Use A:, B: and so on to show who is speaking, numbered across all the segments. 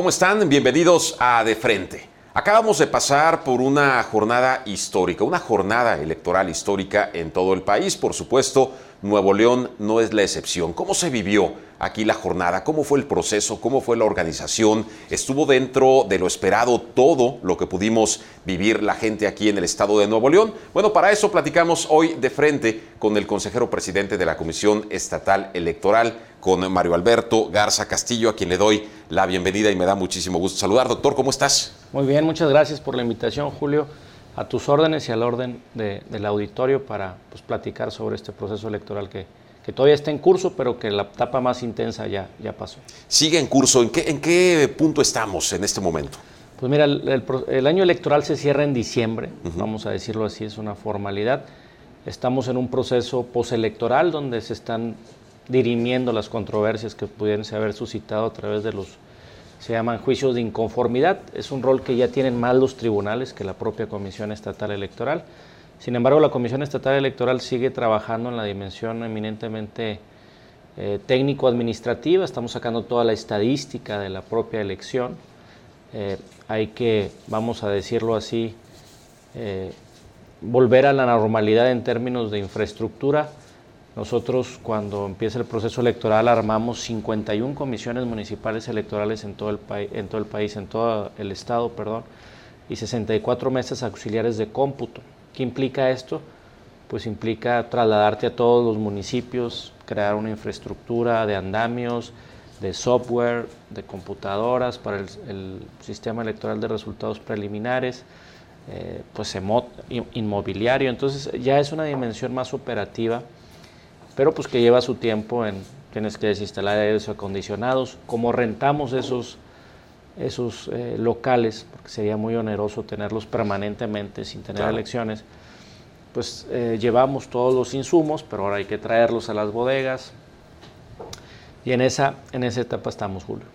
A: ¿Cómo están? Bienvenidos a De Frente. Acabamos de pasar por una jornada histórica, una jornada electoral histórica en todo el país. Por supuesto, Nuevo León no es la excepción. ¿Cómo se vivió aquí la jornada? ¿Cómo fue el proceso? ¿Cómo fue la organización? ¿Estuvo dentro de lo esperado todo lo que pudimos vivir la gente aquí en el estado de Nuevo León? Bueno, para eso platicamos hoy de frente con el consejero presidente de la Comisión Estatal Electoral, con Mario Alberto Garza Castillo, a quien le doy la bienvenida y me da muchísimo gusto saludar. Doctor, ¿cómo estás?
B: Muy bien, muchas gracias por la invitación, Julio. A tus órdenes y al orden del auditorio para pues, platicar sobre este proceso electoral que, que, todavía está en curso, pero que la etapa más intensa ya, ya pasó.
A: Sigue en curso. ¿En qué, ¿En qué punto estamos en este momento?
B: Pues mira, el, el, año electoral se cierra en diciembre, vamos a decirlo así, es una formalidad. Estamos en un proceso postelectoral donde se están dirimiendo las controversias que pudiesen haber suscitado a través de los, se llaman juicios de inconformidad. Es un rol que ya tienen más los tribunales que la propia Comisión Estatal Electoral. Sin embargo, la Comisión Estatal Electoral sigue trabajando en la dimensión eminentemente eh, técnico-administrativa. Estamos sacando toda la estadística de la propia elección. Eh, hay que, vamos a decirlo así, eh, volver a la normalidad en términos de infraestructura nosotros cuando empieza el proceso electoral armamos 51 comisiones municipales electorales en todo el, en todo el país, en todo el estado, perdón, y 64 mesas auxiliares de cómputo. ¿Qué implica esto? Pues implica trasladarte a todos los municipios, crear una infraestructura de andamios, de software, de computadoras para el, sistema electoral de resultados preliminares, eh, pues inmobiliario. Entonces ya es una dimensión más operativa pero pues que lleva su tiempo en, tienes que desinstalar aires acondicionados, como rentamos esos, esos eh, locales, porque sería muy oneroso tenerlos permanentemente sin tener elecciones, pues eh, llevamos todos los insumos, pero ahora hay que traerlos a las bodegas, y en esa, en esa etapa estamos, Julio.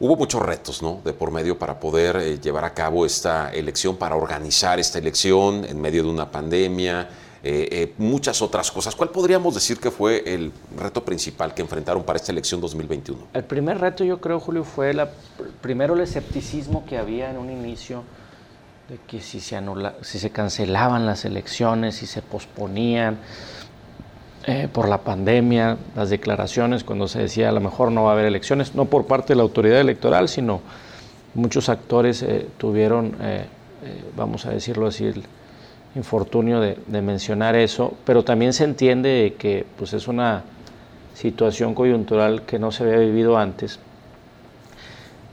A: Hubo muchos retos, ¿no? De por medio para poder eh, llevar a cabo esta elección, para organizar esta elección en medio de una pandemia, eh, eh, muchas otras cosas. ¿Cuál podríamos decir que fue el reto principal que enfrentaron para esta elección 2021?
B: El primer reto yo creo, Julio, fue la, primero el escepticismo que había en un inicio de que si se, anula, si se cancelaban las elecciones, si se posponían eh, por la pandemia, las declaraciones cuando se decía a lo mejor no va a haber elecciones, no por parte de la autoridad electoral, sino muchos actores tuvieron, vamos a decirlo así, infortunio de, mencionar eso, pero también se entiende que pues, es una situación coyuntural que no se había vivido antes.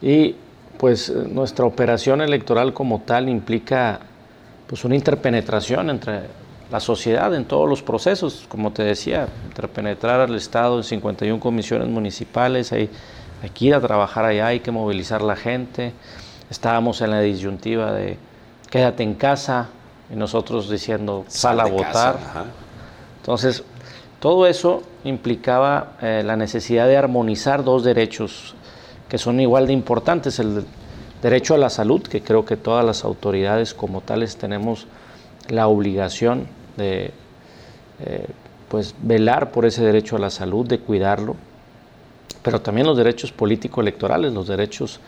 B: Y pues nuestra operación electoral como tal implica pues una interpenetración entre la sociedad en todos los procesos, como te decía, interpenetrar al Estado en 51 comisiones municipales, hay, hay que ir a trabajar allá, hay que movilizar la gente. Estábamos en la disyuntiva de quédate en casa, y nosotros diciendo sal, a votar. Entonces, todo eso implicaba eh, la necesidad de armonizar dos derechos que son igual de importantes, el derecho a la salud, que creo que todas las autoridades como tales tenemos la obligación de eh, pues velar por ese derecho a la salud, de cuidarlo, pero también los derechos político-electorales, los derechos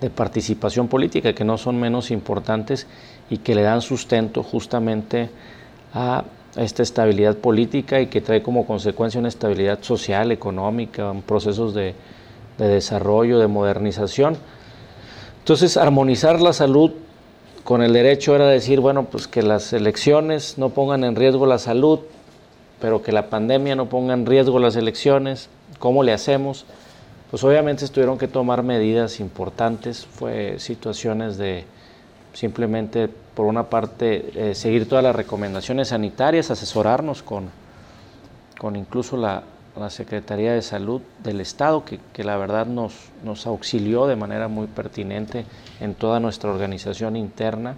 B: de participación política, que no son menos importantes y que le dan sustento justamente a esta estabilidad política y que trae como consecuencia una estabilidad social, económica, procesos de, de desarrollo, de modernización. Entonces, armonizar la salud con el derecho era decir, bueno, pues que las elecciones no pongan en riesgo la salud, pero que la pandemia no ponga en riesgo las elecciones. ¿Cómo le hacemos? Pues obviamente tuvieron que tomar medidas importantes, fue situaciones de simplemente, por una parte, eh, seguir todas las recomendaciones sanitarias, asesorarnos con, con incluso la, Secretaría de Salud del Estado, que, la verdad nos, nos, auxilió de manera muy pertinente en toda nuestra organización interna.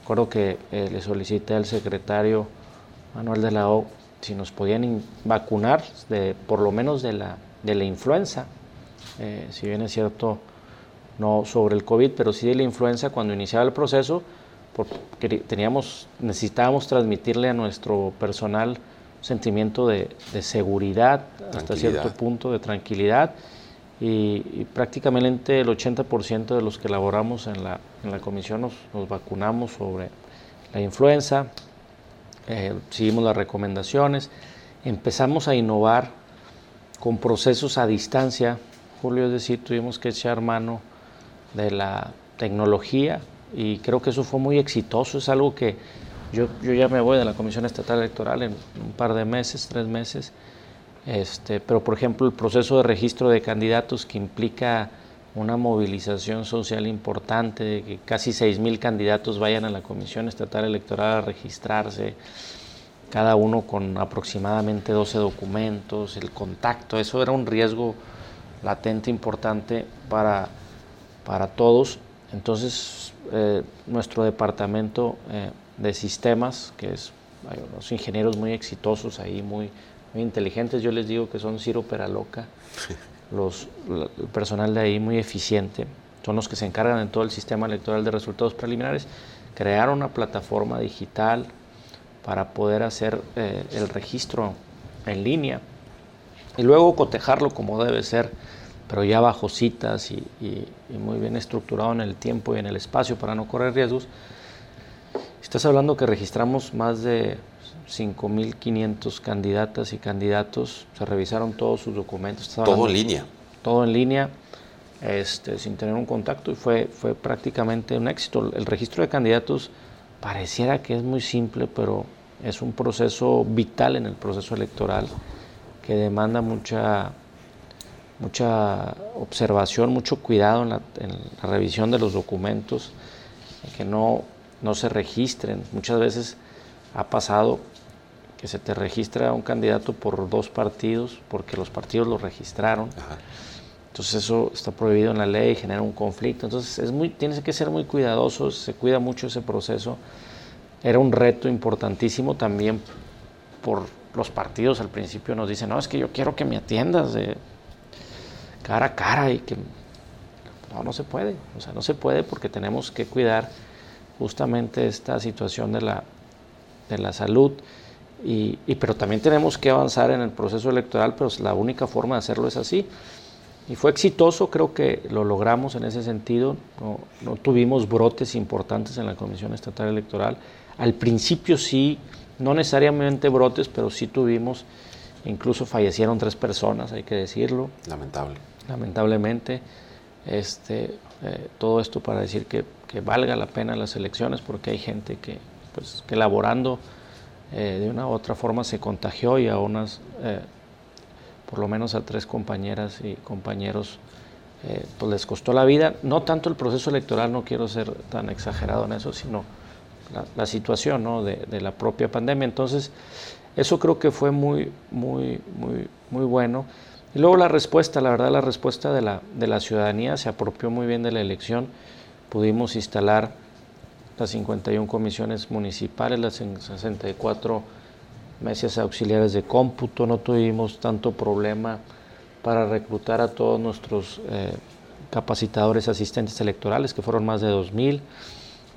B: Recuerdo que eh, le solicité al secretario Manuel de la O si nos podían vacunar de, por lo menos de la, de la influenza, eh, si bien es cierto, no sobre el COVID, pero sí de la influenza cuando iniciaba el proceso, porque teníamos, necesitábamos transmitirle a nuestro personal un sentimiento de, seguridad hasta cierto punto, de tranquilidad, y, prácticamente el 80% de los que laboramos en la, en la comisión nos, nos, vacunamos sobre la influenza, eh, seguimos las recomendaciones, empezamos a innovar con procesos a distancia. Julio, es decir, tuvimos que echar mano de la tecnología y creo que eso fue muy exitoso, es algo que yo, yo ya me voy de la Comisión Estatal Electoral en un par de meses, tres meses, este, pero por ejemplo el proceso de registro de candidatos que implica una movilización social importante, de que casi 6.000 candidatos vayan a la Comisión Estatal Electoral a registrarse, cada uno con aproximadamente 12 documentos, el contacto, eso era un riesgo latente importante para, para todos. Entonces, eh, nuestro departamento eh, de sistemas, que es, hay unos ingenieros muy exitosos ahí, muy, muy inteligentes, yo les digo que son Ciro Peraloca, los, el personal de ahí muy eficiente, son los que se encargan en todo el sistema electoral de resultados preliminares, crearon una plataforma digital para poder hacer eh, el registro en línea y luego cotejarlo como debe ser, pero ya bajo citas y, muy bien estructurado en el tiempo y en el espacio para no correr riesgos. Estás hablando que registramos más de 5.500 candidatas y candidatos, se revisaron todos sus documentos.
A: Todo en línea.
B: Todo en línea, este, sin tener un contacto y fue, fue prácticamente un éxito. El registro de candidatos pareciera que es muy simple, pero es un proceso vital en el proceso electoral que demanda mucha, mucha observación, mucho cuidado en la, revisión de los documentos, que no, no se registren. Muchas veces ha pasado que se te registra un candidato por dos partidos porque los partidos lo registraron. Entonces eso está prohibido en la ley, genera un conflicto. Entonces es muy, tienes que ser muy cuidadoso, se cuida mucho ese proceso. Era un reto importantísimo también por los partidos. Al principio nos dicen, no, es que yo quiero que me atiendas de cara a cara y que no, no se puede. O sea, no se puede porque tenemos que cuidar justamente esta situación de la, de la salud. Y, pero también tenemos que avanzar en el proceso electoral, pero la única forma de hacerlo es así. Y fue exitoso, creo que lo logramos en ese sentido. No, no, tuvimos brotes importantes en la Comisión Estatal Electoral. Al principio sí, no necesariamente brotes, pero sí tuvimos, incluso fallecieron tres personas, hay que decirlo.
A: Lamentable.
B: Lamentablemente. Este, eh, todo esto para decir que, que, valga la pena las elecciones, porque hay gente que, pues, que laborando eh, de una u otra forma se contagió y a unas, eh, por lo menos a tres compañeras y compañeros, pues les costó la vida. No tanto el proceso electoral, no quiero ser tan exagerado en eso, sino la, situación ¿no? de, de, la propia pandemia. Entonces, eso creo que fue muy, muy, muy, muy bueno. Y luego la respuesta, la verdad, la respuesta de la, de la ciudadanía se apropió muy bien de la elección. Pudimos instalar las 51 comisiones municipales, las 64 mesas auxiliares de cómputo, no tuvimos tanto problema para reclutar a todos nuestros eh, capacitadores asistentes electorales, que fueron más de 2.000.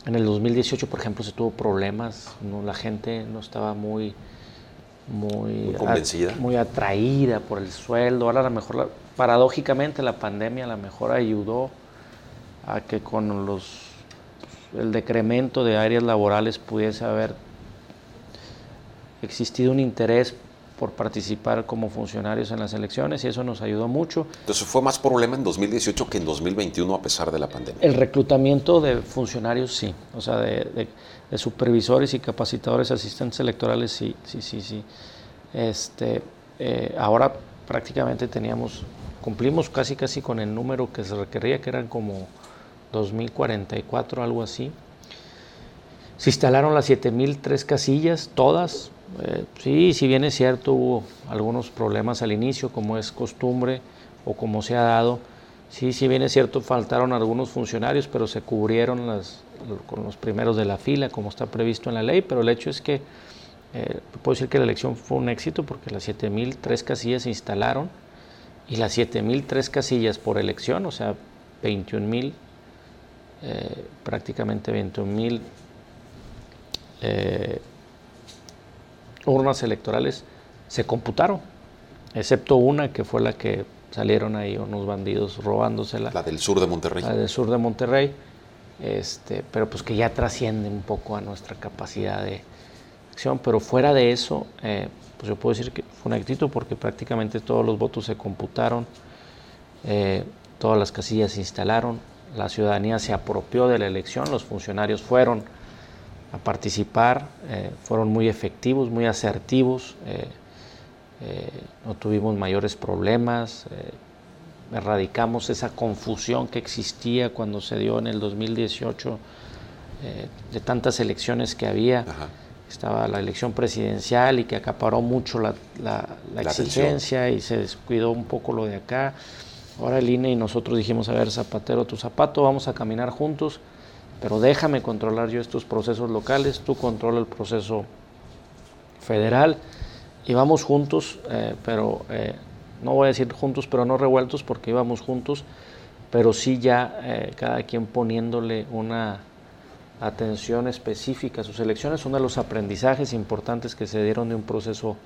B: En el 2018, por ejemplo, se tuvo problemas, la gente no estaba muy, muy,
A: convencida.
B: muy atraída por el sueldo. Ahora, a lo mejor, paradójicamente, la pandemia a lo mejor ayudó a que con los el decremento de áreas laborales pudiese haber existido un interés por participar como funcionarios en las elecciones y eso nos ayudó mucho.
A: Entonces fue más problema en 2018 que en 2021 a pesar de la pandemia.
B: El reclutamiento de funcionarios sí, o sea, de, supervisores y capacitadores asistentes electorales sí, sí, sí, sí. Este, eh, ahora prácticamente teníamos, cumplimos casi casi con el número que se requería, que eran como 2044, algo así. Se instalaron las 7003 casillas, todas. Eh, sí, si bien es cierto, hubo algunos problemas al inicio, como es costumbre o como se ha dado. Sí, si bien es cierto, faltaron algunos funcionarios, pero se cubrieron con los primeros de la fila, como está previsto en la ley. Pero el hecho es que, eh, puedo decir que la elección fue un éxito porque las 7003 casillas se instalaron y las 7003 casillas por elección, o sea, 21.000 eh, prácticamente 21 mil eh, urnas electorales se computaron, excepto una que fue la que salieron ahí unos bandidos robándosela.
A: La del sur de Monterrey.
B: La del sur de Monterrey, este, pero pues que ya trasciende un poco a nuestra capacidad de acción. Pero fuera de eso, eh, pues yo puedo decir que fue un éxito porque prácticamente todos los votos se computaron, eh, todas las casillas se instalaron, la ciudadanía se apropió de la elección, los funcionarios fueron a participar, eh, fueron muy efectivos, muy asertivos. Eh, no tuvimos mayores problemas, eh, erradicamos esa confusión que existía cuando se dio en el 2018 eh, de tantas elecciones que había. Estaba la elección presidencial y que acaparó mucho la, exigencia y se descuidó un poco lo de acá. Ahora el INE y nosotros dijimos, a ver, Zapatero, tu zapato, vamos a caminar juntos, pero déjame controlar yo estos procesos locales, tú controla el proceso federal íbamos juntos, eh, pero eh, no voy a decir juntos, pero no revueltos porque íbamos juntos, pero sí ya eh, cada quien poniéndole una atención específica a sus elecciones. Uno de los aprendizajes importantes que se dieron de un proceso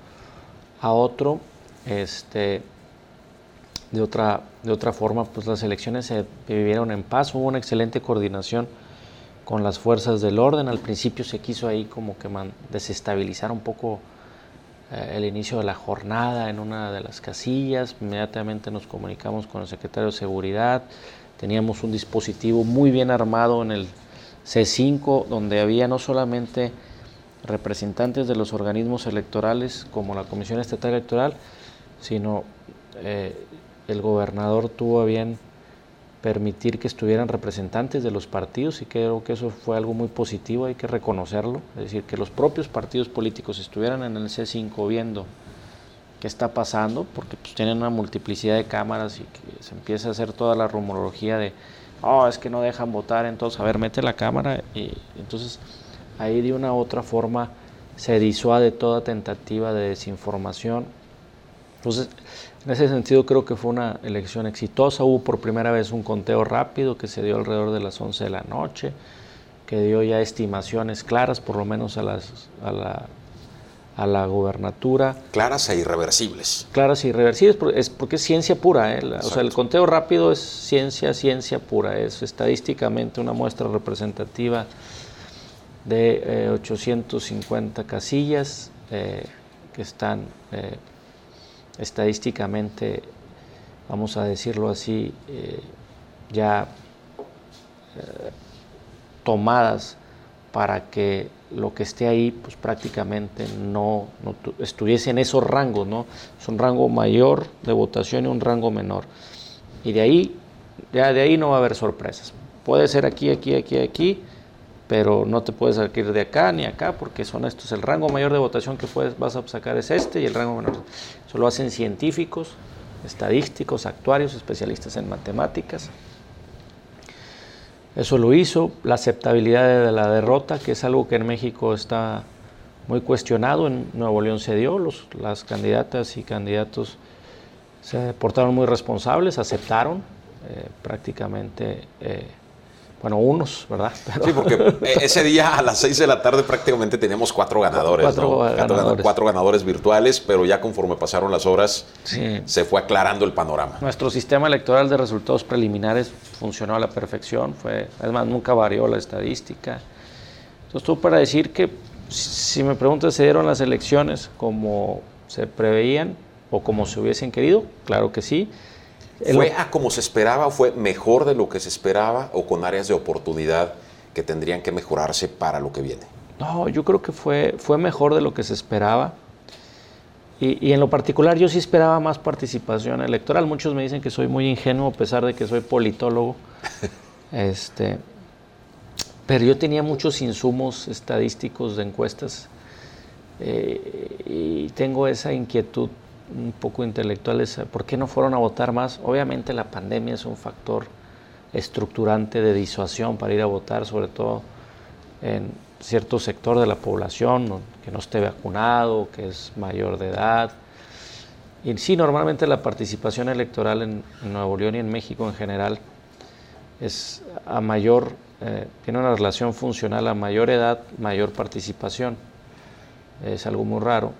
B: a otro, este, de otra, de otra forma, pues las elecciones se vivieron en paz, hubo una excelente coordinación con las fuerzas del orden. Al principio se quiso ahí como que desestabilizar un poco eh, el inicio de la jornada en una de las casillas, inmediatamente nos comunicamos con el secretario de Seguridad, teníamos un dispositivo muy bien armado en el C5, donde había no solamente representantes de los organismos electorales como la Comisión Estatal Electoral, sino eh, el gobernador tuvo bien permitir que estuvieran representantes de los partidos y creo que eso fue algo muy positivo, hay que reconocerlo, es decir, que los propios partidos políticos estuvieran en el C5 viendo qué está pasando, porque pues, tienen una multiplicidad de cámaras y que se empieza a hacer toda la rumorología de, oh, es que no dejan votar, entonces, a ver, mete la cámara y entonces ahí de una u otra forma se disuade toda tentativa de desinformación. Entonces, en ese sentido creo que fue una elección exitosa. Hubo por primera vez un conteo rápido que se dio alrededor de las 11 de la noche, que dio ya estimaciones claras, por lo menos a, las, a, la, a la gubernatura.
A: Claras e irreversibles.
B: Claras e irreversibles, porque es, porque es ciencia pura. ¿eh? o sea, el conteo rápido es ciencia, ciencia pura. Es estadísticamente una muestra representativa de 850 eh, casillas eh, que están estadísticamente, vamos a decirlo así, eh, ya eh, tomadas para que lo que esté ahí pues prácticamente no, estuviese en esos rangos, ¿no? Es un rango mayor de votación y un rango menor. Y de ahí, ya de ahí no va a haber sorpresas. Puede ser aquí, aquí, aquí, aquí, pero no te puedes salir de acá ni acá porque son estos. El rango mayor de votación que puedes, vas a sacar es este y el rango menor. Eso lo hacen científicos, estadísticos, actuarios, especialistas en matemáticas. Eso lo hizo. La aceptabilidad de la derrota, que es algo que en México está muy cuestionado, en Nuevo León se dio, los, las candidatas y candidatos se portaron muy responsables, aceptaron eh, prácticamente. Eh, bueno, unos, ¿verdad?
A: Sí, porque eh, ese día a las seis de la tarde prácticamente teníamos cuatro ganadores, cuatro, ganadores. cuatro ganadores virtuales, pero ya conforme pasaron las horas se fue aclarando el panorama.
B: Nuestro sistema electoral de resultados preliminares funcionó a la perfección, fue, además nunca varió la estadística. Entonces, tú para decir que, si me preguntas, ¿se dieron las elecciones como se preveían o como se hubiesen querido? Claro que sí.
A: ¿Fue a como se esperaba o fue mejor de lo que se esperaba o con áreas de oportunidad que tendrían que mejorarse para lo que viene?
B: No, yo creo que fue, fue mejor de lo que se esperaba. Y, en lo particular yo sí esperaba más participación electoral. Muchos me dicen que soy muy ingenuo a pesar de que soy politólogo. este, pero yo tenía muchos insumos estadísticos de encuestas eh, y tengo esa inquietud un poco intelectuales, ¿por qué no fueron a votar más? Obviamente la pandemia es un factor estructurante de disuasión para ir a votar, sobre todo en cierto sector de la población que no esté vacunado, que es mayor de edad. Y sí, normalmente la participación electoral en, Nuevo León y en México en general es a mayor, eh, tiene una relación funcional a mayor edad, mayor participación. Es algo muy raro.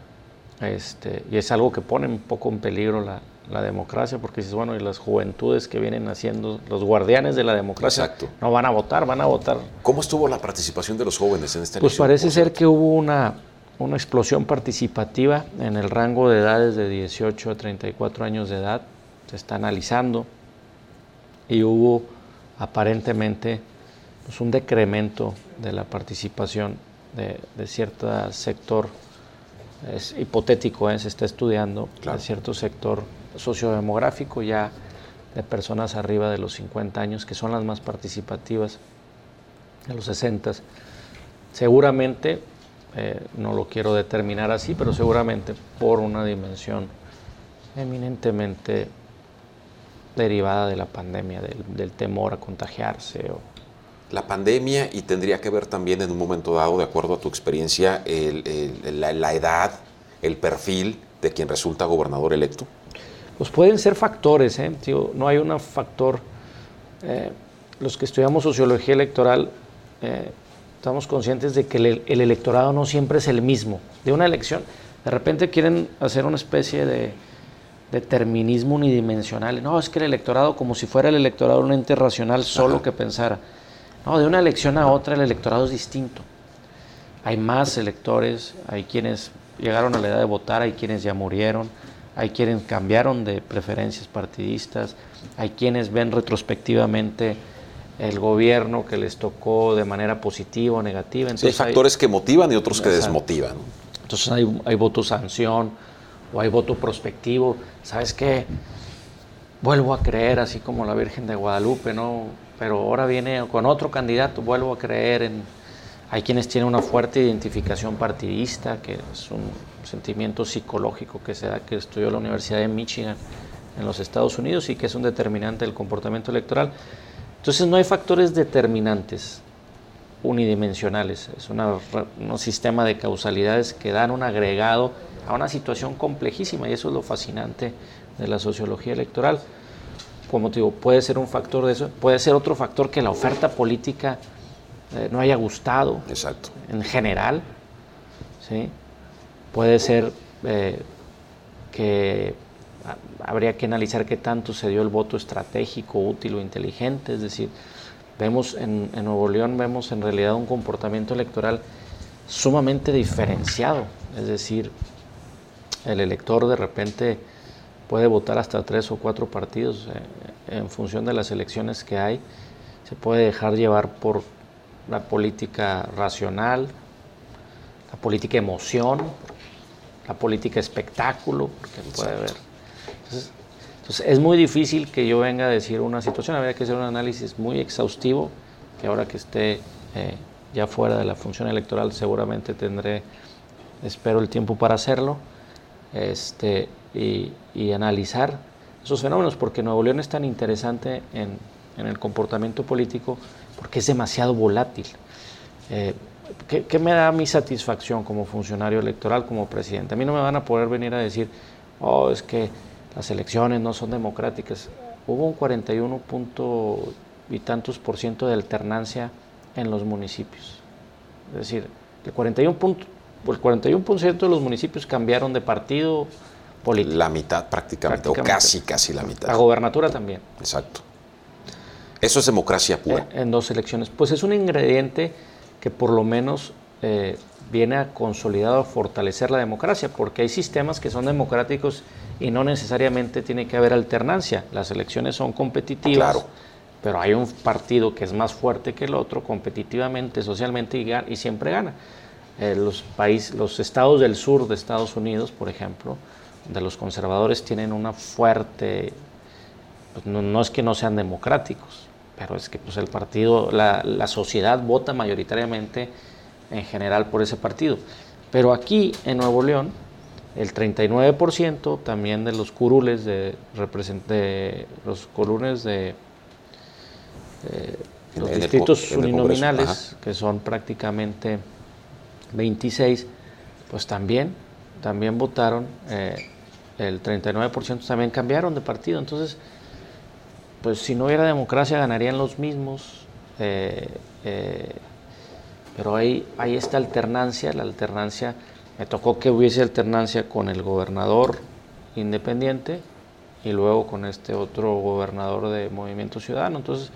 B: Este, y es algo que pone un poco en peligro la democracia, porque dices, bueno, y las juventudes que vienen haciendo, los guardianes de la democracia, no van a votar, van a votar.
A: ¿Cómo estuvo la participación de los jóvenes en esta
B: Pues parece ser que hubo una, una explosión participativa en el rango de edades de 18 a 34 años de edad, se está analizando, y hubo aparentemente pues, un decremento de la participación de, de cierto sector, es hipotético, ¿eh? se está estudiando, de cierto sector sociodemográfico ya de personas arriba de los 50 años, que son las más participativas, de los 60. Seguramente, eh, no lo quiero determinar así, pero seguramente por una dimensión eminentemente derivada de la pandemia, del, temor a contagiarse. O...
A: La pandemia y tendría que ver también en un momento dado, de acuerdo a tu experiencia, la, edad, el perfil de quien resulta gobernador electo.
B: Pues pueden ser factores, ¿eh? no hay un factor. Eh, los que estudiamos sociología electoral eh, estamos conscientes de que el, electorado no siempre es el mismo. De una elección, de repente quieren hacer una especie de determinismo unidimensional. No, es que el electorado, como si fuera el electorado un ente racional solo que pensara. No, de una elección a otra el electorado es distinto. Hay más electores, hay quienes llegaron a la edad de votar, hay quienes ya murieron, hay quienes cambiaron de preferencias partidistas, hay quienes ven retrospectivamente el gobierno que les tocó de manera positiva o negativa.
A: Entonces, hay factores que motivan y otros que desmotivan.
B: Entonces hay, hay voto sanción o hay voto prospectivo. ¿Sabes qué? Vuelvo a creer, así como la Virgen de Guadalupe, ¿no? Pero ahora viene con otro candidato, vuelvo a creer en... Hay quienes tienen una fuerte identificación partidista, que es un sentimiento psicológico que se da, que estudió la Universidad de Michigan en los Estados Unidos y que es un determinante del comportamiento electoral. Entonces no hay factores determinantes unidimensionales, es un sistema de causalidades que dan un agregado a una situación complejísima y eso es lo fascinante de la sociología electoral. Como te digo, puede ser un factor de eso, puede ser otro factor que la oferta política eh, no haya gustado
A: Exacto.
B: en general, ¿sí? puede ser eh, que habría que analizar qué tanto se dio el voto estratégico, útil o inteligente, es decir, vemos en, en Nuevo León vemos en realidad un comportamiento electoral sumamente diferenciado, es decir, el elector de repente puede votar hasta tres o cuatro partidos eh, en función de las elecciones que hay. Se puede dejar llevar por la política racional, la política emoción, la política espectáculo, porque puede haber. Entonces, es muy difícil que yo venga a decir una situación, habría que hacer un análisis muy exhaustivo, que ahora que esté eh, ya fuera de la función electoral seguramente tendré, espero, el tiempo para hacerlo este, y, analizar esos fenómenos, porque Nuevo León es tan interesante en, el comportamiento político porque es demasiado volátil. Eh, ¿qué, me da mi satisfacción como funcionario electoral, como presidente? A mí no me van a poder venir a decir, oh, es que las elecciones no son democráticas. Hubo un 41 punto y tantos por ciento de alternancia en los municipios. Es decir, el 41 punto, el 41% de los municipios cambiaron de partido político.
A: La mitad prácticamente, o casi, casi la mitad.
B: La gobernatura también.
A: Exacto. Eso es democracia pura.
B: En, dos elecciones. Pues es un ingrediente que por lo menos eh, viene a consolidar o fortalecer la democracia, porque hay sistemas que son democráticos y no necesariamente tiene que haber alternancia. Las elecciones son competitivas.
A: Claro.
B: Pero hay un partido que es más fuerte que el otro competitivamente, socialmente y, y siempre gana. Eh, los, países, los estados del sur de Estados Unidos, por ejemplo, de los conservadores tienen una fuerte, pues no, es que no sean democráticos, pero es que pues el partido, la, la, sociedad vota mayoritariamente en general por ese partido. Pero aquí en Nuevo León, el 39% también de los curules de, de los curules de, los distritos uninominales, que son prácticamente 26, pues también, también votaron, eh, el 39% también cambiaron de partido. Entonces, pues si no hubiera democracia ganarían los mismos. Eh, eh, pero hay, hay esta alternancia, la alternancia, me tocó que hubiese alternancia con el gobernador independiente y luego con este otro gobernador de Movimiento Ciudadano. Entonces,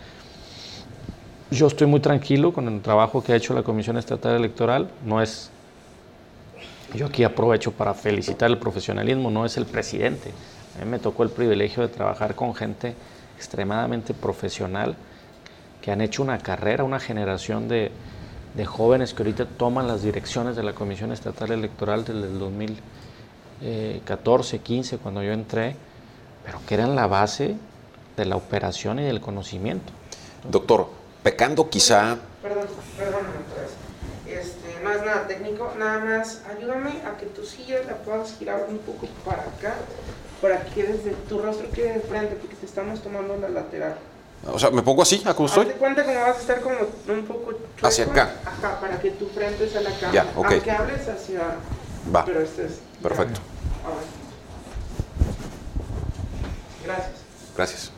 B: yo estoy muy tranquilo con el trabajo que ha hecho la Comisión Estatal Electoral. No es, yo aquí aprovecho para felicitar el profesionalismo, no es el presidente. A mí me tocó el privilegio de trabajar con gente extremadamente profesional que han hecho una carrera, una generación de, de jóvenes que ahorita toman las direcciones de la Comisión Estatal Electoral desde el 2014, 15, cuando yo entré, pero que eran la base de la operación y del conocimiento.
A: Doctor, pecando quizá...
C: Perdón, perdóname es nada técnico, nada más ayúdame a que tu silla la puedas girar un poco para acá, para que desde tu rostro quede de frente, porque te estamos tomando la lateral.
A: O sea, ¿me pongo así, a como estoy?
C: Hazte cuenta como vas a estar como un poco chueco.
A: Hacia acá.
C: Ajá, para que tu frente sea la cámara.
A: Ya, ok.
C: Aunque hables hacia...
A: Va.
C: Pero este es...
A: Perfecto.
C: Gracias.
A: Gracias.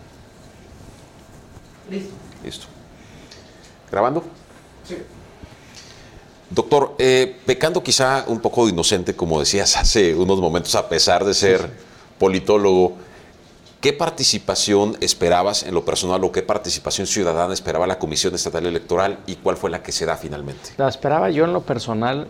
C: Listo.
A: Listo. ¿Grabando?
C: Sí.
A: Doctor, eh, pecando quizá un poco de inocente, como decías hace unos momentos, a pesar de ser politólogo, ¿qué participación esperabas en lo personal o qué participación ciudadana esperaba la Comisión Estatal Electoral y cuál fue la que se da finalmente?
B: La esperaba yo en lo personal,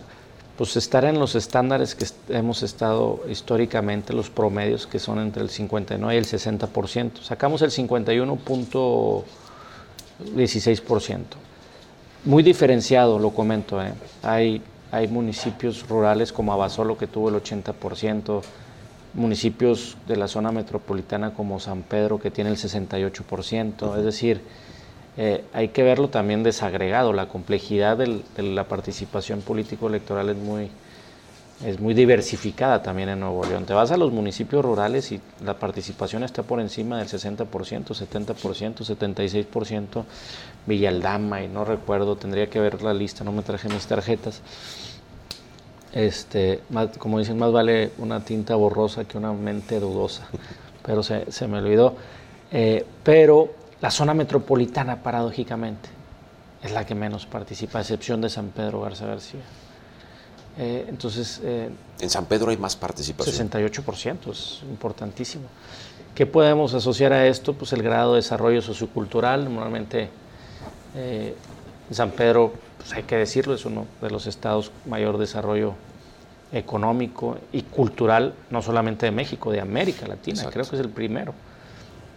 B: pues estar en los estándares que hemos estado históricamente, los promedios que son entre el 59 y el 60%. Sacamos el 51.16%. Muy diferenciado, lo comento. ¿eh? Hay, hay municipios rurales como Abasolo que tuvo el 80%, municipios de la zona metropolitana como San Pedro que tiene el 68%. Es decir, eh, hay que verlo también desagregado. La complejidad de la participación político-electoral es muy, es muy diversificada también en Nuevo León. Te vas a los municipios rurales y la participación está por encima del 60%, 70%, 76%. Villaldama y no recuerdo, tendría que ver la lista, no me traje mis tarjetas. Este, más- como dicen, más vale una tinta borrosa que una mente dudosa, pero se, se me olvidó. Eh, pero la zona metropolitana, paradójicamente, es la que menos participa, a excepción de San Pedro Garza García. Eh, entonces, eh,
A: En San Pedro hay más participación.
B: 68%, es importantísimo. ¿Qué podemos asociar a esto? Pues el grado de desarrollo sociocultural. Normalmente eh, San Pedro, pues hay que decirlo, es uno de los estados mayor desarrollo económico y cultural, no solamente de México, de América Latina,
A: Exacto.
B: creo que es el primero.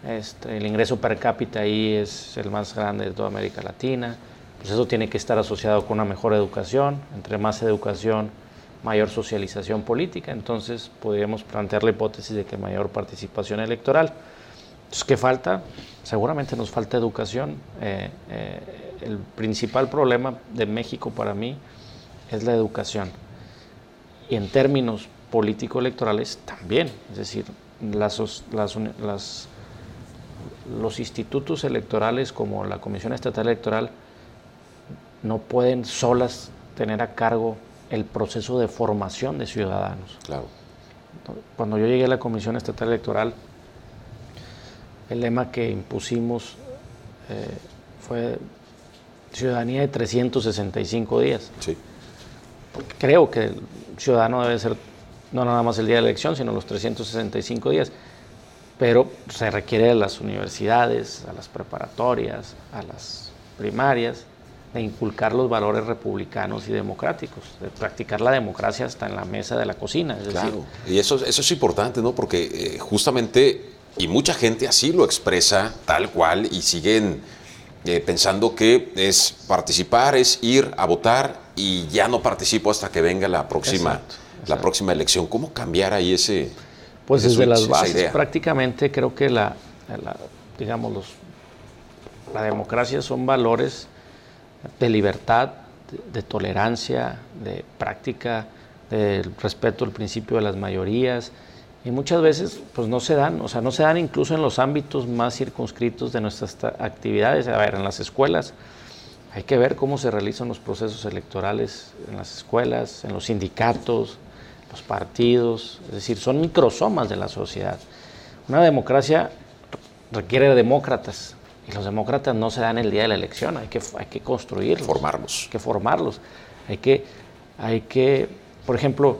B: Este, el ingreso per cápita ahí es el más grande de toda América Latina. Pues eso tiene que estar asociado con una mejor educación. Entre más educación, mayor socialización política. Entonces podríamos plantear la hipótesis de que mayor participación electoral. Entonces, ¿qué falta? Seguramente nos falta educación. Eh, eh, el principal problema de México para mí es la educación. Y en términos político-electorales también. Es decir, las, los institutos electorales como la Comisión Estatal Electoral no pueden solas tener a cargo el proceso de formación de ciudadanos.
A: Claro.
B: Cuando yo llegué a la Comisión Estatal Electoral, el lema que impusimos eh, fue ciudadanía de 365 días.
A: Sí.
B: Porque creo que el ciudadano debe ser no nada más el día de la elección, sino los 365 días. Pero se requiere de las universidades, a las preparatorias, a las primarias, de inculcar los valores republicanos y democráticos, de practicar la democracia hasta en la mesa de la cocina. Es decir,
A: Claro, y eso, eso es importante, ¿no? Porque eh, justamente, y mucha gente así lo expresa tal cual y siguen eh, pensando que es participar, es ir a votar y ya no participo hasta que venga la próxima,
B: Exacto,
A: la próxima elección. ¿Cómo cambiar ahí ese
B: Pues
A: ese
B: desde
A: switch,
B: las bases, prácticamente creo que la, la- digamos, los, la democracia son valores de libertad, de, de tolerancia, de práctica, del respeto al principio de las mayorías. Y muchas veces pues no se dan, o sea, no se dan incluso en los ámbitos más circunscritos de nuestras actividades. A ver, en las escuelas hay que ver cómo se realizan los procesos electorales en las escuelas, en los sindicatos, los partidos, es decir, son microsomas de la sociedad. Una democracia requiere de demócratas y los demócratas no se dan el día de la elección, hay que, hay que construirlos.
A: Formarlos.
B: Hay que formarlos. Hay que, hay que por ejemplo,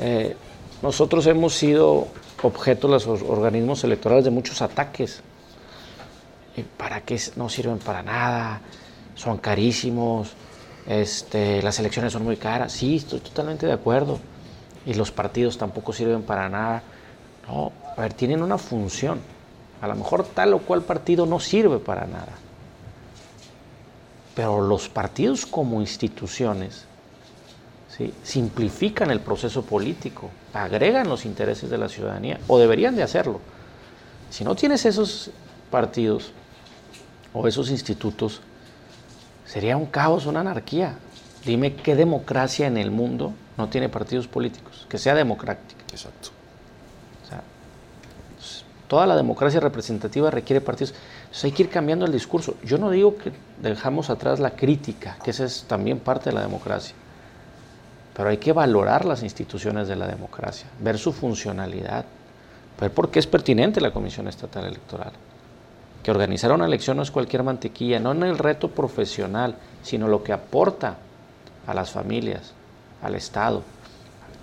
B: eh, nosotros hemos sido objeto los organismos electorales de muchos ataques. ¿Para qué no sirven para nada? Son carísimos, este, las elecciones son muy caras. Sí, estoy totalmente de acuerdo. Y los partidos tampoco sirven para nada. No, a ver, tienen una función. A lo mejor tal o cual partido no sirve para nada. Pero los partidos como instituciones ¿sí? simplifican el proceso político, agregan los intereses de la ciudadanía, o deberían de hacerlo. Si no tienes esos partidos o esos institutos, sería un caos, una anarquía. Dime qué democracia en el mundo no tiene partidos políticos, que sea democrática.
A: Exacto.
B: O sea, toda la democracia representativa requiere partidos. Entonces hay que ir cambiando el discurso. Yo no digo que dejamos atrás la crítica, que esa es también parte de la democracia. Pero hay que valorar las instituciones de la democracia, ver su funcionalidad, ver por qué es pertinente la Comisión Estatal Electoral. Que organizar una elección no es cualquier mantequilla, no en el reto profesional, sino lo que aporta a las familias, al Estado.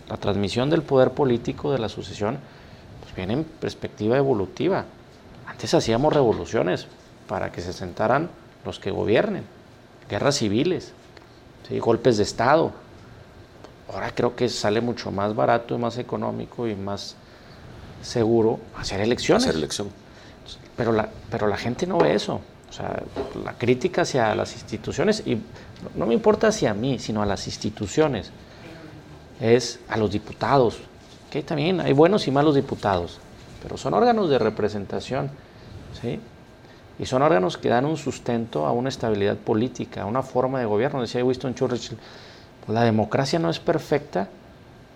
B: La transmisión del poder político de la sucesión pues viene en perspectiva evolutiva. Antes hacíamos revoluciones para que se sentaran los que gobiernen, guerras civiles, golpes de Estado, Ahora creo que sale mucho más barato y más económico y más seguro hacer elecciones.
A: Hacer elección.
B: Pero la, pero la gente no ve eso. O sea, la crítica hacia las instituciones, y no me importa hacia mí, sino a las instituciones, es a los diputados. Que también hay buenos y malos diputados, pero son órganos de representación. ¿sí? Y son órganos que dan un sustento a una estabilidad política, a una forma de gobierno. Decía Winston Churchill, la democracia no es perfecta,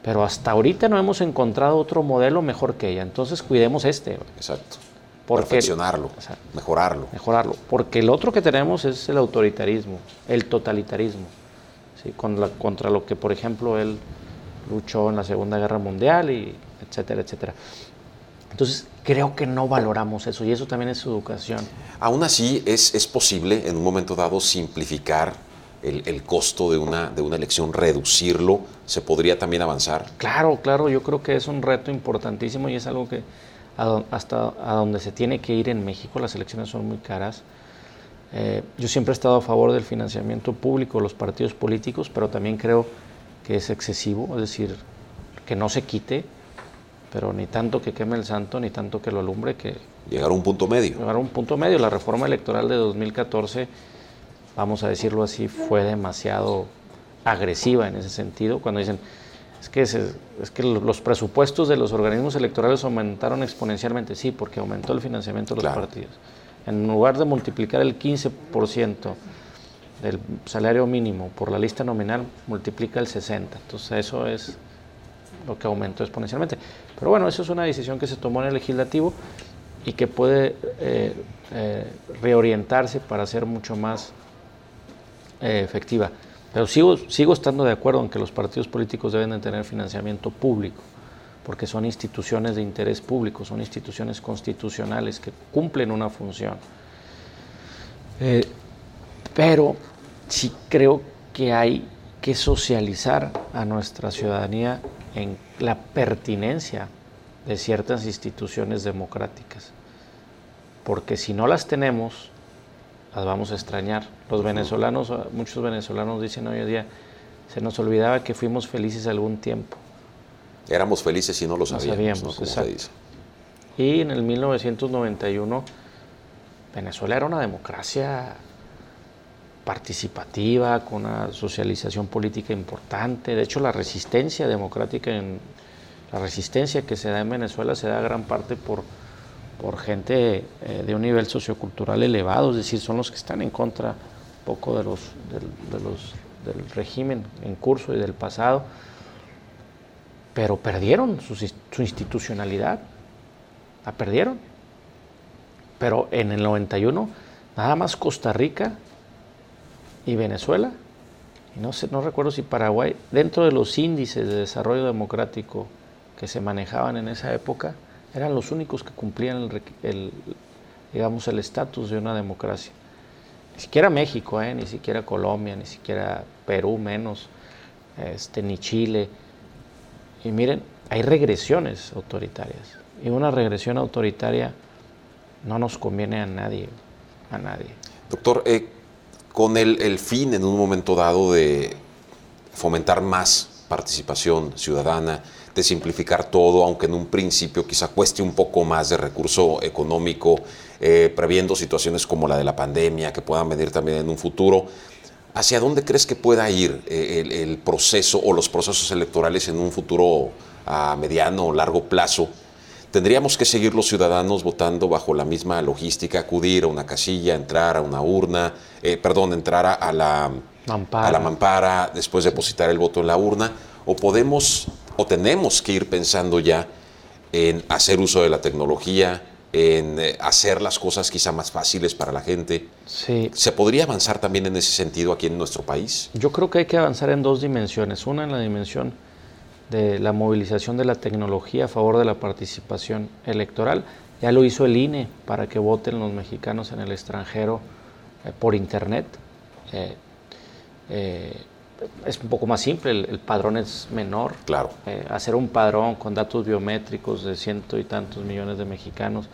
B: pero hasta ahorita no hemos encontrado otro modelo mejor que ella. Entonces cuidemos este.
A: Exacto. Perfeccionarlo, mejorarlo.
B: Mejorarlo. Porque el otro que tenemos es el autoritarismo, el totalitarismo, ¿sí? contra lo que, por ejemplo, él luchó en la Segunda Guerra Mundial, y etcétera, etcétera. Entonces, creo que no valoramos eso y eso también es educación.
A: Aún así, es, es posible en un momento dado simplificar el, costo de una, de una elección, reducirlo, ¿se podría también avanzar?
B: Claro, claro, yo creo que es un reto importantísimo y es algo que hasta a donde se tiene que ir en México, las elecciones son muy caras. Eh, yo siempre he estado a favor del financiamiento público de los partidos políticos, pero también creo que es excesivo, es decir, que no se quite, pero ni tanto que queme el santo, ni tanto que lo alumbre, que...
A: Llegar a un punto medio.
B: Llegar a un punto medio. La reforma electoral de 2014 vamos a decirlo así, fue demasiado agresiva en ese sentido, cuando dicen, es que, es, que los presupuestos de los organismos electorales aumentaron exponencialmente, sí, porque aumentó el financiamiento de los partidos. En lugar de multiplicar el 15% del salario mínimo por la lista nominal, multiplica el 60%. Entonces eso es lo que aumentó exponencialmente. Pero bueno, eso es una decisión que se tomó en el legislativo y que puede eh, eh, reorientarse para ser mucho más eh, efectiva. Pero sigo, sigo estando de acuerdo en que los partidos políticos deben de tener financiamiento público, porque son instituciones de interés público, son instituciones constitucionales que cumplen una función. Eh, pero sí creo que hay que socializar a nuestra ciudadanía en la pertinencia de ciertas instituciones democráticas, porque si no las tenemos, las vamos a extrañar. Los venezolanos, muchos venezolanos dicen hoy en día, se nos olvidaba que fuimos felices algún tiempo.
A: Éramos felices y no lo sabíamos.
B: sabíamos Y en el 1991, Venezuela era una democracia participativa, con una socialización política importante. De hecho, la resistencia democrática, en, la resistencia que se da en Venezuela se da gran parte por por gente eh, de un nivel sociocultural elevado, es decir, son los que están en contra un poco de los, de, los, del régimen en curso y del pasado, pero perdieron su, su institucionalidad, la perdieron. Pero en el 91, nada más Costa Rica y Venezuela, no, sé, no recuerdo si Paraguay, dentro de los índices de desarrollo democrático que se manejaban en esa época, eran los únicos que cumplían el, digamos, el estatus de una democracia. Ni siquiera México, ¿eh? ni siquiera Colombia, ni siquiera Perú menos, este, ni Chile. Y miren, hay regresiones autoritarias. y una regresión autoritaria no nos conviene a nadie, a nadie.
A: Doctor, eh, con el, el, fin en un momento dado de fomentar más participación ciudadana, de simplificar todo, aunque en un principio quizá cueste un poco más de recurso económico, eh, previendo situaciones como la de la pandemia que puedan venir también en un futuro. ¿Hacia dónde crees que pueda ir eh, el, el proceso o los procesos electorales en un futuro a mediano o largo plazo? tendríamos que seguir los ciudadanos votando bajo la misma logística, acudir a una casilla, entrar a una urna, eh, perdón, entrar a, la,
B: mampara.
A: a la mampara, después depositar el voto en la urna, o podemos o tenemos que ir pensando ya en hacer uso de la tecnología, en eh, hacer las cosas quizá más fáciles para la gente.
B: Sí.
A: ¿Se podría avanzar también en ese sentido aquí en nuestro país?
B: Yo creo que hay que avanzar en dos dimensiones. Una en la dimensión de la movilización de la tecnología a favor de la participación electoral. Ya lo hizo el INE para que voten los mexicanos en el extranjero eh, por Internet. Eh, eh, es un poco más simple, el, el padrón es menor.
A: Claro.
B: Eh, hacer un padrón con datos biométricos de ciento y tantos millones de mexicanos.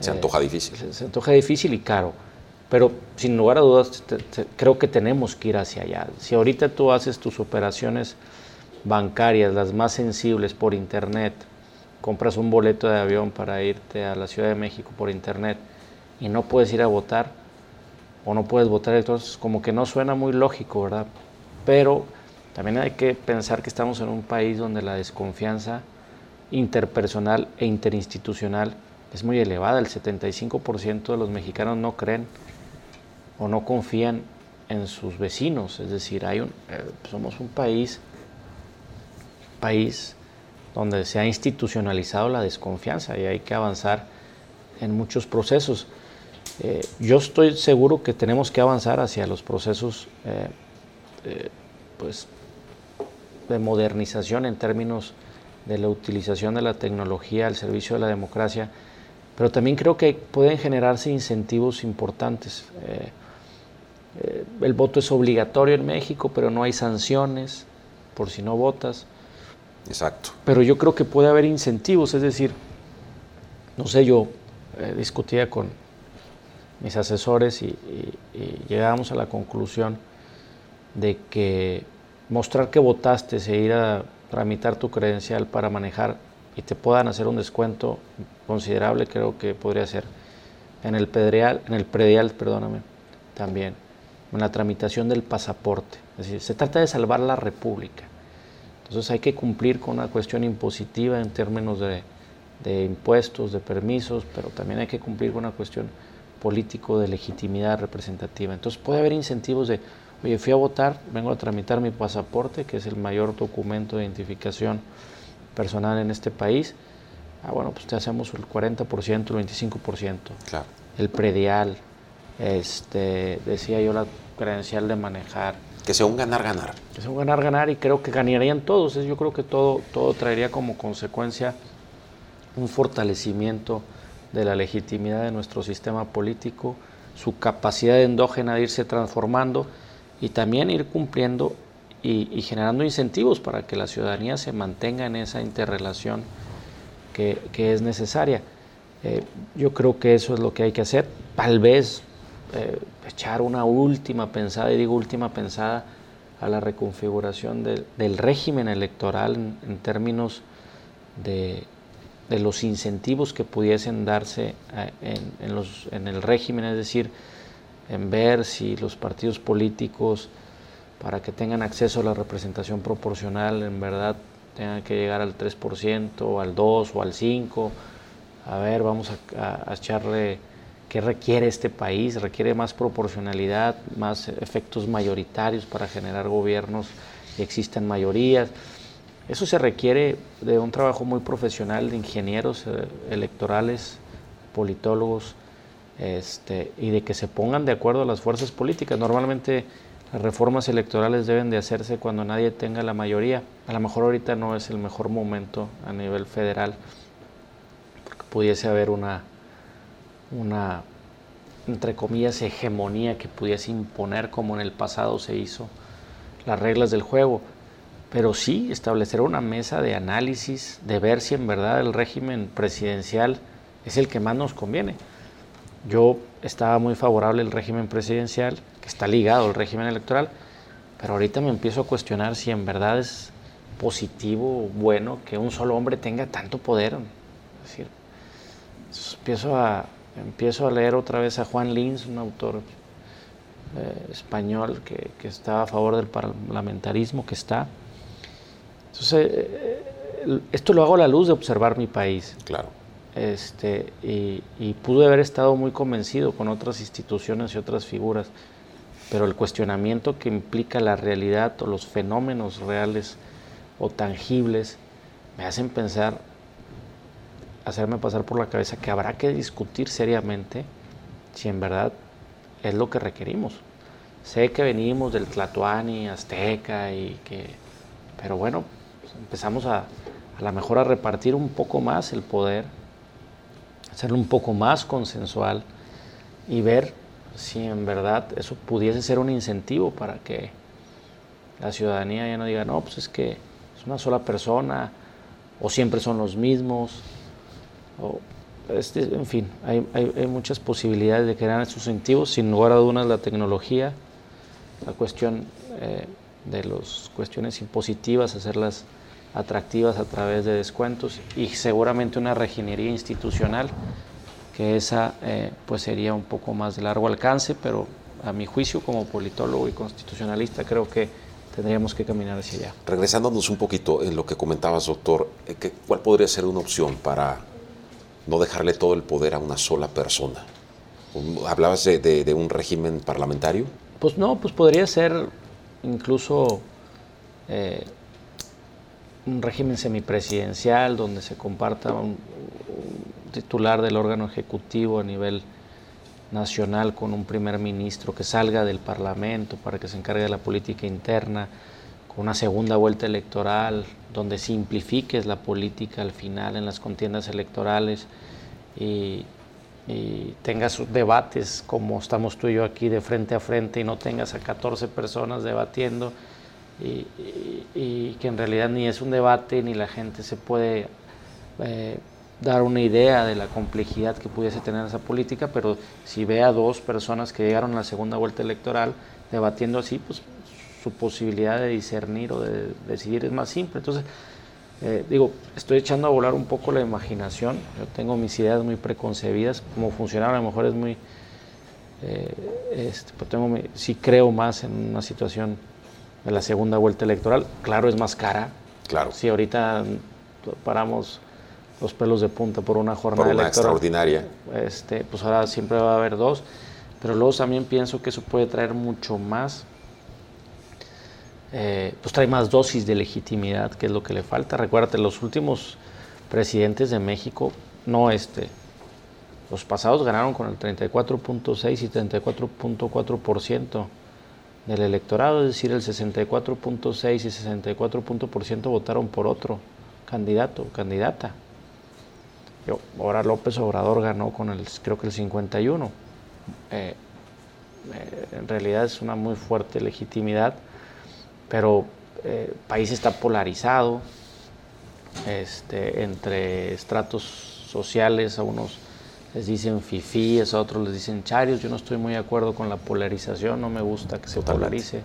A: Se antoja difícil.
B: Se, se, antoja difícil y caro. Pero sin lugar a dudas, te, te, creo que tenemos que ir hacia allá. Si ahorita tú haces tus operaciones bancarias, las más sensibles por internet, compras un boleto de avión para irte a la Ciudad de México por internet y no puedes ir a votar o no puedes votar, entonces como que no suena muy lógico, ¿verdad? Pero también hay que pensar que estamos en un país donde la desconfianza interpersonal e interinstitucional es muy elevada. El 75% de los mexicanos no creen o no confían en sus vecinos. Es decir, hay eh, somos un país país donde se ha institucionalizado la desconfianza y hay que avanzar en muchos procesos. Eh, yo estoy seguro que tenemos que avanzar hacia los procesos eh, eh, pues, de modernización en términos de la utilización de la tecnología al servicio de la democracia, pero también creo que pueden generarse incentivos importantes. el voto es obligatorio en México, pero no hay sanciones por si no votas.
A: Exacto.
B: Pero yo creo que puede haber incentivos, es decir, no sé, yo eh, discutía con mis asesores y, y, y, llegábamos a la conclusión de que mostrar que votaste e ir a tramitar tu credencial para manejar y te puedan hacer un descuento considerable, creo que podría ser. En el predial, en el predial, perdóname, también, en la tramitación del pasaporte. Es decir, se trata de salvar la República. Entonces hay que cumplir con una cuestión impositiva en términos de, de, impuestos, de permisos, pero también hay que cumplir con una cuestión político de legitimidad representativa. Entonces puede haber incentivos de, oye, fui a votar, vengo a tramitar mi pasaporte, que es el mayor documento de identificación personal en este país. Ah, bueno, pues te hacemos el 40%, el 25%.
A: Claro.
B: El predial, este, decía yo la credencial de manejar,
A: que sea un ganar-ganar.
B: Que sea un ganar-ganar y creo que ganarían todos. Yo creo que todo, todo traería como consecuencia un fortalecimiento de la legitimidad de nuestro sistema político, su capacidad endógena de irse transformando y también ir cumpliendo y, generando incentivos para que la ciudadanía se mantenga en esa interrelación que, es necesaria. Eh, yo creo que eso es lo que hay que hacer. Tal vez eh, echar una última pensada, y digo última pensada, a la reconfiguración de, del régimen electoral en, términos de, de, los incentivos que pudiesen darse eh, en, en, el régimen, es decir, en ver si los partidos políticos, para que tengan acceso a la representación proporcional, en verdad tengan que llegar al 3%, o al 2% o al 5%. A ver, vamos a, a, a echarle ¿Qué requiere este país? Requiere más proporcionalidad, más efectos mayoritarios para generar gobiernos y existen mayorías. Eso se requiere de un trabajo muy profesional de ingenieros eh, electorales, politólogos, este, y de que se pongan de acuerdo las fuerzas políticas. Normalmente las reformas electorales deben de hacerse cuando nadie tenga la mayoría. A lo mejor ahorita no es el mejor momento a nivel federal, porque pudiese haber una una, entre comillas, hegemonía que pudiese imponer como en el pasado se hizo las reglas del juego. pero sí establecer una mesa de análisis, de ver si en verdad el régimen presidencial es el que más nos conviene. Yo estaba muy favorable al régimen presidencial, que está ligado al régimen electoral, pero ahorita me empiezo a cuestionar si en verdad es positivo, bueno, que un solo hombre tenga tanto poder. Es decir, empiezo a, empiezo a leer otra vez a Juan Lins, un autor eh, español que, que, está a favor del parlamentarismo, que está. Entonces, eh, esto lo hago a la luz de observar mi país.
A: Claro.
B: Este, y, y pude haber estado muy convencido con otras instituciones y otras figuras, pero el cuestionamiento que implica la realidad o los fenómenos reales o tangibles me hacen pensar, hacerme pasar por la cabeza que habrá que discutir seriamente si en verdad es lo que requerimos. Sé que venimos del Tlatoani, Azteca y que, pero bueno, pues empezamos a a lo mejor a repartir un poco más el poder, hacerlo un poco más consensual y ver si en verdad eso pudiese ser un incentivo para que la ciudadanía ya no diga, no, pues es que es una sola persona, o siempre son los mismos, o este, en fin, hay, hay, muchas posibilidades de crear esos incentivos, sin lugar a dudas la tecnología, la cuestión eh, de las cuestiones impositivas, hacerlas atractivas a través de descuentos y seguramente una reginería institucional, que esa eh, pues sería un poco más de largo alcance, pero a mi juicio como politólogo y constitucionalista creo que tendríamos que caminar hacia allá.
A: Regresándonos un poquito en lo que comentabas, doctor, eh, ¿cuál podría ser una opción para no dejarle todo el poder a una sola persona? ¿Hablabas de, un régimen parlamentario?
B: Pues no, pues podría ser incluso eh, un régimen semipresidencial donde se comparta un, titular del órgano ejecutivo a nivel nacional con un primer ministro que salga del Parlamento para que se encargue de la política interna, con una segunda vuelta electoral donde simplifiques la política al final en las contiendas electorales y, y tengas debates como estamos tú y yo aquí de frente a frente y no tengas a 14 personas debatiendo y, que en realidad ni es un debate ni la gente se puede eh, dar una idea de la complejidad que pudiese tener esa política, pero si ve a dos personas que llegaron a la segunda vuelta electoral debatiendo así, pues su posibilidad de discernir o de, decidir es más simple. Entonces, eh, digo, estoy echando a volar un poco la imaginación, yo tengo mis ideas muy preconcebidas, como funcionar a lo mejor es muy... Eh, este, pues tengo, sí creo más en una situación de la segunda vuelta electoral. Claro, es más cara.
A: Claro.
B: Si ahorita paramos los pelos de punta por una jornada
A: por una
B: electoral,
A: extraordinaria.
B: Este, pues ahora siempre va a haber dos. Pero luego también pienso que eso puede traer mucho más, eh, pues trae más dosis de legitimidad, que es lo que le falta. Recuérdate, los últimos presidentes de México, no este, los pasados ganaron con el 34.6 y 34.4% del electorado, es decir, el 64.6 y 64% votaron por otro candidato o candidata. Yo, ahora López Obrador ganó con el, creo que el 51. Eh, eh, en realidad es una muy fuerte legitimidad, pero eh, el país está polarizado este, entre estratos sociales, a unos les dicen fifíes, a otros les dicen charios. Yo no estoy muy de acuerdo con la polarización, no me gusta que se polarice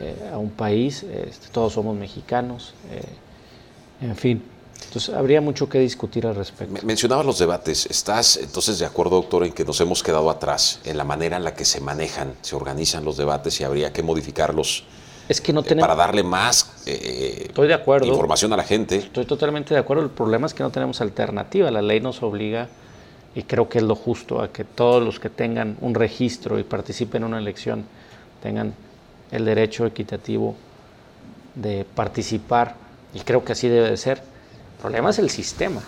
B: eh, a un país. Este, todos somos mexicanos, eh, en fin. Entonces, habría mucho que discutir al respecto.
A: Mencionabas los debates. ¿Estás entonces de acuerdo, doctor, en que nos hemos quedado atrás en la manera en la que se manejan, se organizan los debates y habría que modificarlos?
B: Es que no eh, tenemos...
A: para darle más
B: Estoy de acuerdo.
A: información a la gente.
B: Estoy totalmente de acuerdo. El problema es que no tenemos alternativa. La ley nos obliga y creo que es lo justo a que todos los que tengan un registro y participen en una elección tengan el derecho equitativo de participar y creo que así debe de ser. El problema es el sistema.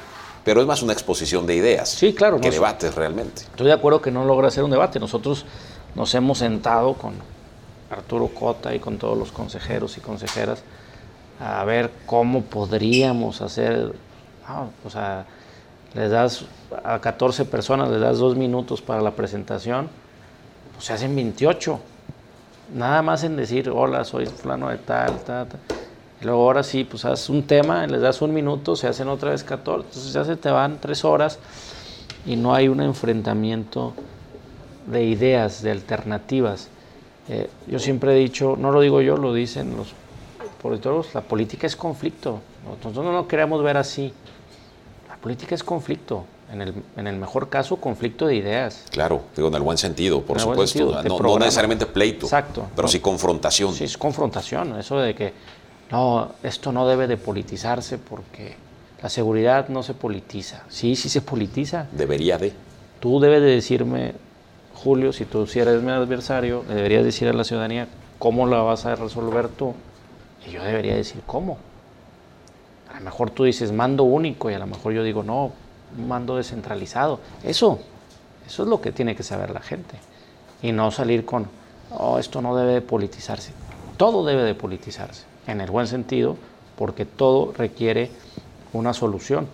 A: Pero es más una exposición de ideas
B: sí, claro,
A: que debates realmente.
B: Estoy de acuerdo que no logra ser un debate. Nosotros nos hemos sentado con Arturo Cota y con todos los consejeros y consejeras a ver cómo podríamos hacer, ah, o sea, les das a 14 personas, les das dos minutos para la presentación, pues se hacen 28. Nada más en decir, hola, soy fulano de tal, tal, tal. Luego ahora sí, pues haces un tema, les das un minuto, se hacen otra vez 14, entonces ya se te van tres horas y no hay un enfrentamiento de ideas, de alternativas. Eh, yo siempre he dicho, no lo digo yo, lo dicen los politólogos, la política es conflicto. Nosotros no lo queremos ver así. Política es conflicto. En el, en el mejor caso, conflicto de ideas.
A: Claro, digo, en el buen sentido, por supuesto. no, necesariamente pleito.
B: Exacto.
A: Pero sí confrontación.
B: Sí, es confrontación. Eso de que, no, esto no debe de politizarse porque la seguridad no se politiza. Sí, sí se politiza.
A: Debería de.
B: Tú debes de decirme, Julio, si tú si eres mi adversario, le deberías decir a la ciudadanía cómo la vas a resolver tú. Y yo debería decir cómo. A lo mejor tú dices mando único y a lo mejor yo digo no, mando descentralizado. Eso, eso es lo que tiene que saber la gente. Y no salir con, oh, esto no debe de politizarse. Todo debe de politizarse, en el buen sentido, porque todo requiere una solución.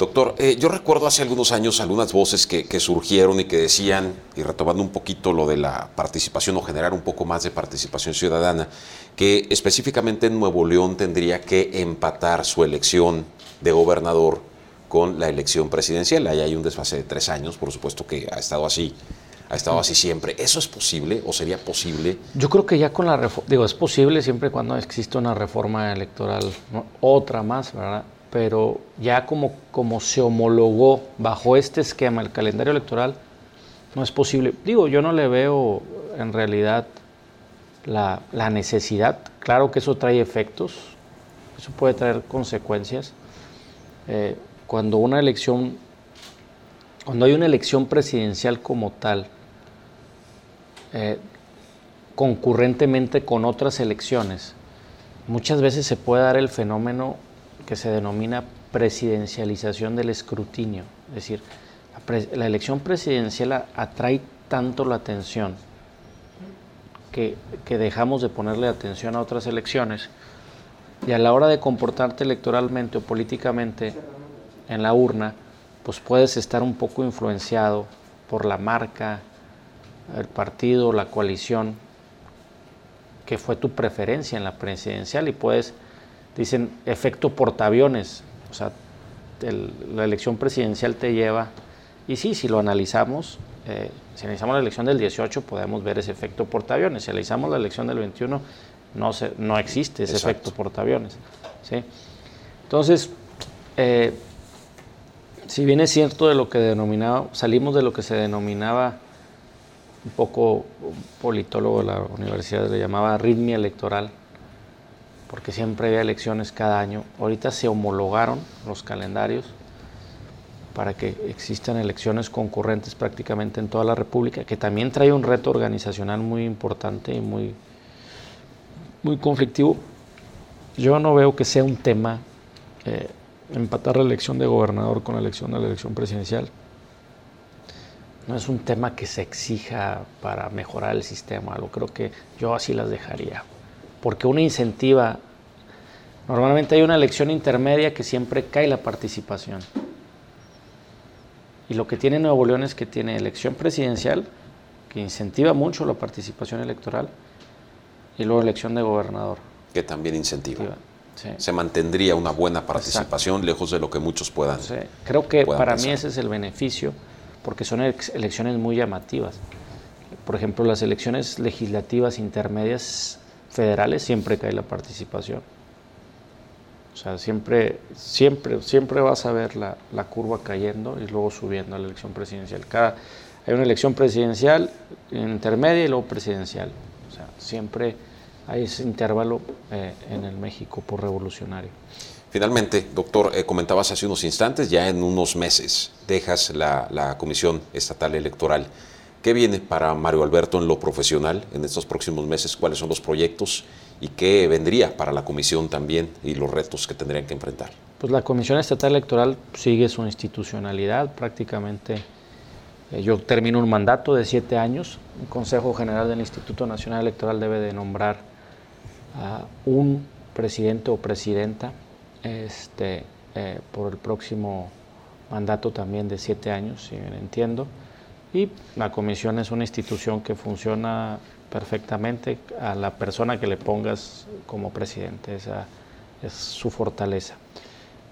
A: Doctor, eh, yo recuerdo hace algunos años algunas voces que, surgieron y que decían, y retomando un poquito lo de la participación o generar un poco más de participación ciudadana, que específicamente en Nuevo León tendría que empatar su elección de gobernador con la elección presidencial. Ahí hay un desfase de tres años, por supuesto que ha estado así, ha estado así siempre. ¿Eso es posible o sería posible?
B: Yo creo que ya con la reforma, digo, es posible siempre cuando existe una reforma electoral, otra más, ¿verdad? Pero ya como, como se homologó bajo este esquema el calendario electoral, no es posible. Digo, yo no le veo en realidad la, la necesidad. Claro que eso trae efectos, eso puede traer consecuencias. Eh, cuando una elección, cuando hay una elección presidencial como tal, eh, concurrentemente con otras elecciones, muchas veces se puede dar el fenómeno que se denomina presidencialización del escrutinio. Es decir, la, elección presidencial atrae tanto la atención que, que, dejamos de ponerle atención a otras elecciones y a la hora de comportarte electoralmente o políticamente en la urna, pues puedes estar un poco influenciado por la marca, el partido, la coalición, que fue tu preferencia en la presidencial y puedes, dicen, efecto portaaviones, o sea, la elección presidencial te lleva, y sí, si lo analizamos, eh, si analizamos la elección del 18 podemos ver ese efecto portaaviones, si analizamos la elección del 21 no, se, no existe ese efecto portaaviones. ¿sí? Entonces, eh, si bien es cierto de lo que denominaba, salimos de lo que se denominaba un poco un politólogo de la universidad le llamaba ritmia electoral, porque siempre había elecciones cada año. Ahorita se homologaron los calendarios para que existan elecciones concurrentes prácticamente en toda la República, que también trae un reto organizacional muy importante y muy, muy conflictivo. Yo no veo que sea un tema eh, empatar la elección de gobernador con la elección de la elección presidencial. No es un tema que se exija para mejorar el sistema, lo creo que yo así las dejaría. Porque una incentiva, normalmente hay una elección intermedia que siempre cae la participación. Y lo que tiene Nuevo León es que tiene elección presidencial, que incentiva mucho la participación electoral, y luego elección de gobernador.
A: Que también incentiva se mantendría una buena participación lejos de lo que muchos puedan.
B: Creo que para mí ese es el beneficio, porque son elecciones muy llamativas. Por ejemplo, las elecciones legislativas intermedias federales siempre cae la participación. O sea, siempre, siempre, siempre vas a ver la, curva cayendo y luego subiendo a la elección presidencial. Cada, hay una elección presidencial intermedia y luego presidencial. O sea, siempre hay ese intervalo eh, en el México por revolucionario.
A: Finalmente, doctor, eh, comentabas hace unos instantes, ya en unos meses dejas la, Comisión Estatal Electoral. ¿Qué viene para Mario Alberto en lo profesional en estos próximos meses? ¿Cuáles son los proyectos y qué vendría para la comisión también y los retos que tendrían que enfrentar?
B: Pues la Comisión Estatal Electoral sigue su institucionalidad prácticamente. Eh, yo termino un mandato de siete años. El Consejo General del Instituto Nacional Electoral debe de nombrar a un presidente o presidenta este, eh, por el próximo mandato también de siete años, si bien entiendo. Y la comisión es una institución que funciona perfectamente a la persona que le pongas como presidente. Esa es su fortaleza.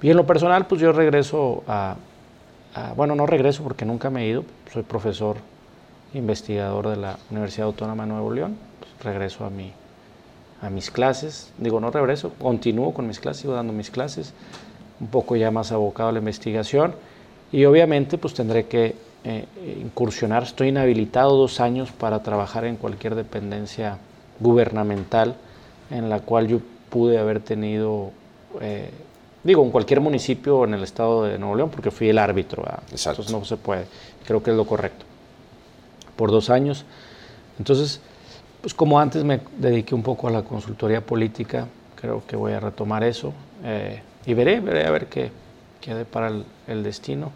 B: Y en lo personal, pues yo regreso a, bueno, no regreso porque nunca me he ido, soy profesor investigador de la Universidad Autónoma de Nuevo León, pues regreso a, mi, a mis clases, digo, no regreso, continúo con mis clases, sigo dando mis clases, un poco ya más abocado a la investigación. Y obviamente pues tendré que eh, incursionar, estoy inhabilitado dos años para trabajar en cualquier dependencia gubernamental en la cual yo pude haber tenido, eh, digo, en cualquier municipio en el estado de Nuevo León, porque fui el árbitro, entonces no se puede, creo que es lo correcto, por dos años. Entonces, pues como antes me dediqué un poco a la consultoría política, creo que voy a retomar eso eh, y veré, veré a ver qué quede para el, el destino.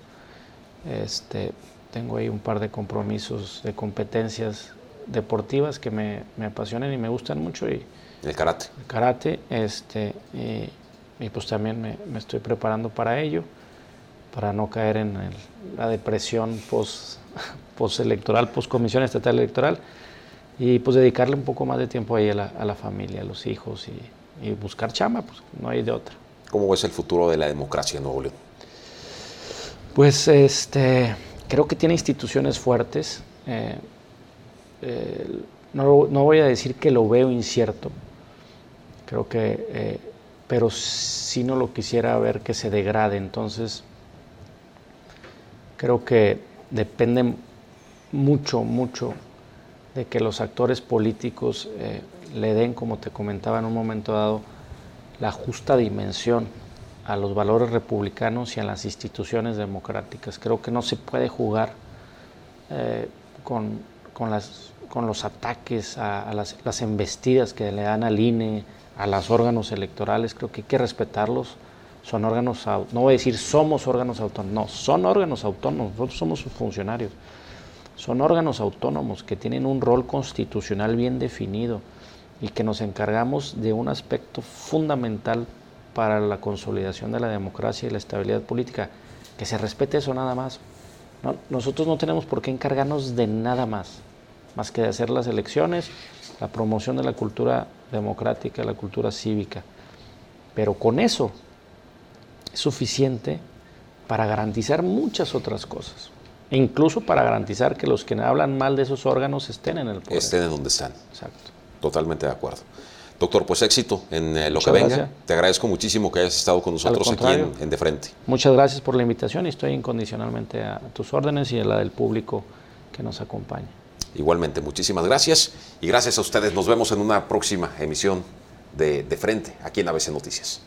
B: Este, tengo ahí un par de compromisos de competencias deportivas que me, me apasionan y me gustan mucho. Y,
A: el karate.
B: El karate, este, y, pues también me, me, estoy preparando para ello, para no caer en la depresión post, post electoral, post comisión estatal electoral, y pues dedicarle un poco más de tiempo ahí a la, a la familia, a los hijos y, y buscar chamba, pues no hay de otra.
A: ¿Cómo ves el futuro de la democracia en Nuevo León?
B: Pues este, creo que tiene instituciones fuertes. Eh, eh, no, no, voy a decir que lo veo incierto, creo que, eh, pero si no lo quisiera ver que se degrade. Entonces, creo que depende mucho, mucho de que los actores políticos le den, como te comentaba en un momento dado, la justa dimensión a los valores republicanos y a las instituciones democráticas. Creo que no se puede jugar eh, con, con, los ataques a, las, embestidas que le dan al INE, a los órganos electorales. Creo que hay que respetarlos. Son órganos, no voy a decir somos órganos autónomos, no, son órganos autónomos, somos sus funcionarios. Son órganos autónomos que tienen un rol constitucional bien definido y que nos encargamos de un aspecto fundamental para la consolidación de la democracia y la estabilidad política. Que se respete eso nada más. nosotros no tenemos por qué encargarnos de nada más, más que de hacer las elecciones, la promoción de la cultura democrática, la cultura cívica. Pero con eso es suficiente para garantizar muchas otras cosas. E incluso para garantizar que los que hablan mal de esos órganos estén en el poder.
A: Estén en donde están.
B: Exacto.
A: Totalmente de acuerdo. Doctor, pues éxito en eh, lo que venga. Te agradezco muchísimo que hayas estado con nosotros aquí en, De Frente.
B: Muchas gracias por la invitación y estoy incondicionalmente a tus órdenes y a la del público que nos acompaña.
A: Igualmente, muchísimas gracias y gracias a ustedes. Nos vemos en una próxima emisión de De Frente aquí en ABC Noticias.